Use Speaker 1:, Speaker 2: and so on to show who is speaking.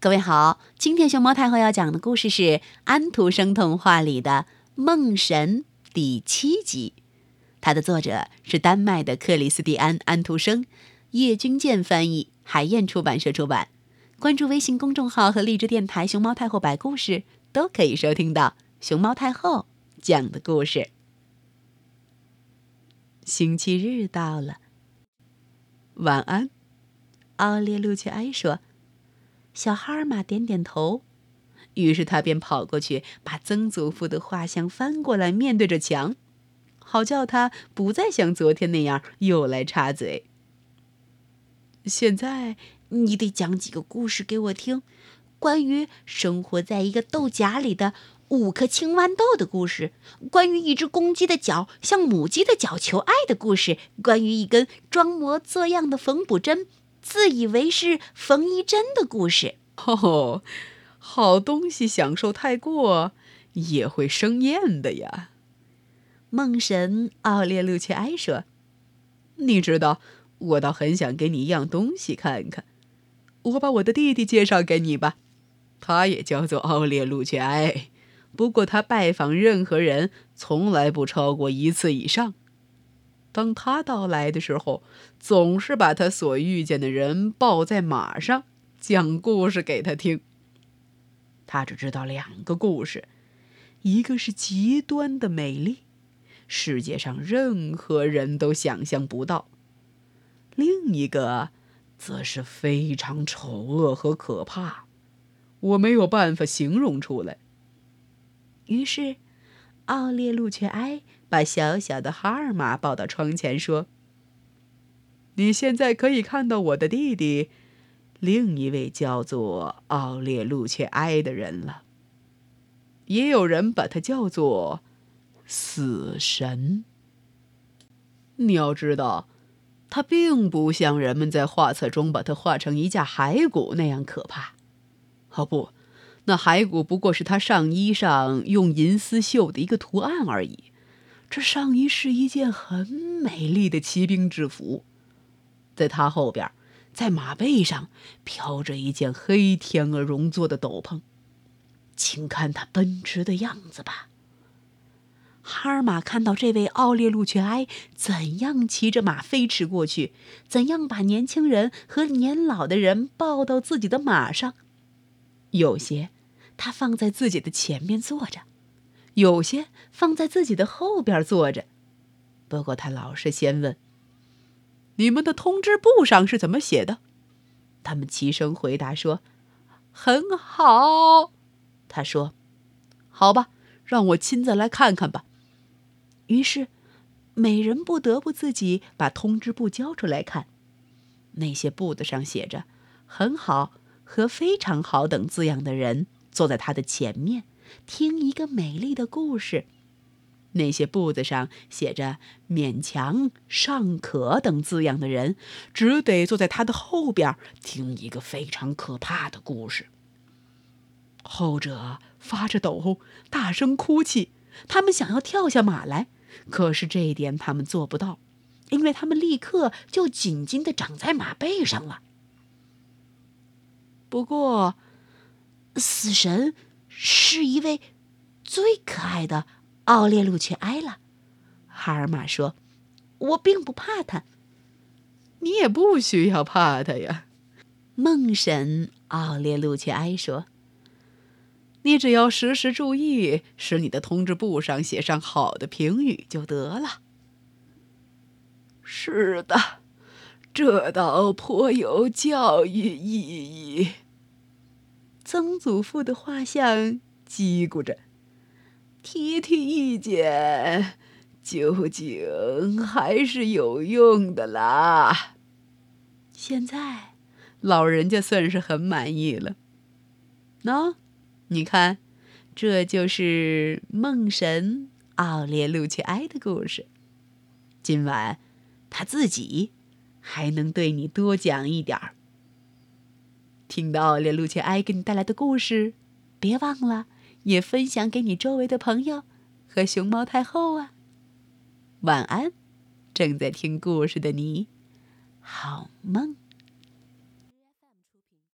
Speaker 1: 各位好，今天熊猫太后要讲的故事是安徒生童话里的《梦神》第七集，它的作者是丹麦的克里斯蒂安·安徒生，叶君健翻译，海燕出版社出版。关注微信公众号和荔枝电台“熊猫太后”摆故事，都可以收听到熊猫太后讲的故事。星期日到了，晚安，奥列路奇埃说。小哈尔玛点点头，于是他便跑过去，把曾祖父的画像翻过来，面对着墙，好叫他不再像昨天那样又来插嘴。现在你得讲几个故事给我听，关于生活在一个豆荚里的五颗青豌豆的故事，关于一只公鸡的脚向母鸡的脚求爱的故事，关于一根装模作样的缝补针。自以为是缝衣针的故事
Speaker 2: 哦，好东西享受太过也会生厌的呀。
Speaker 1: 梦神奥列路切埃说：“
Speaker 2: 你知道，我倒很想给你一样东西看看。我把我的弟弟介绍给你吧，他也叫做奥列路切埃，不过他拜访任何人从来不超过一次以上。”当他到来的时候，总是把他所遇见的人抱在马上，讲故事给他听。他只知道两个故事，一个是极端的美丽，世界上任何人都想象不到；另一个，则是非常丑恶和可怕，我没有办法形容出来。
Speaker 1: 于是。奥列路却埃把小小的哈尔玛抱到窗前，说：“
Speaker 2: 你现在可以看到我的弟弟，另一位叫做奥列路却埃的人了。也有人把他叫做死神。你要知道，他并不像人们在画册中把他画成一架骸骨那样可怕。哦，不。”那骸骨不过是他上衣上用银丝绣的一个图案而已。这上衣是一件很美丽的骑兵制服，在他后边，在马背上飘着一件黑天鹅绒做的斗篷。请看他奔驰的样子吧。哈尔玛看到这位奥列路却埃怎样骑着马飞驰过去，怎样把年轻人和年老的人抱到自己的马上，有些。他放在自己的前面坐着，有些放在自己的后边坐着。不过他老是先问：“你们的通知簿上是怎么写的？”他们齐声回答说：“很好。”他说：“好吧，让我亲自来看看吧。”于是，每人不得不自己把通知簿交出来看。那些簿子上写着“很好”和“非常好”等字样的人。坐在他的前面，听一个美丽的故事。那些簿子上写着“勉强”“尚可”等字样的人，只得坐在他的后边，听一个非常可怕的故事。后者发着抖，大声哭泣。他们想要跳下马来，可是这一点他们做不到，因为他们立刻就紧紧地长在马背上了。不过。死神是一位最可爱的奥列路却埃了，哈尔玛说：“我并不怕他。”你也不需要怕他呀，梦神奥列路却埃说：“你只要时时注意，使你的通知簿上写上好的评语就得了。”是的，这倒颇有教育意义。曾祖父的画像叽咕着，提提意见，究竟还是有用的啦。现在，老人家算是很满意了。喏，你看，这就是梦神奥列路奇埃的故事。今晚，他自己还能对你多讲一点儿。听到连路切埃给你带来的故事，别忘了也分享给你周围的朋友和熊猫太后啊！晚安，正在听故事的你，好梦。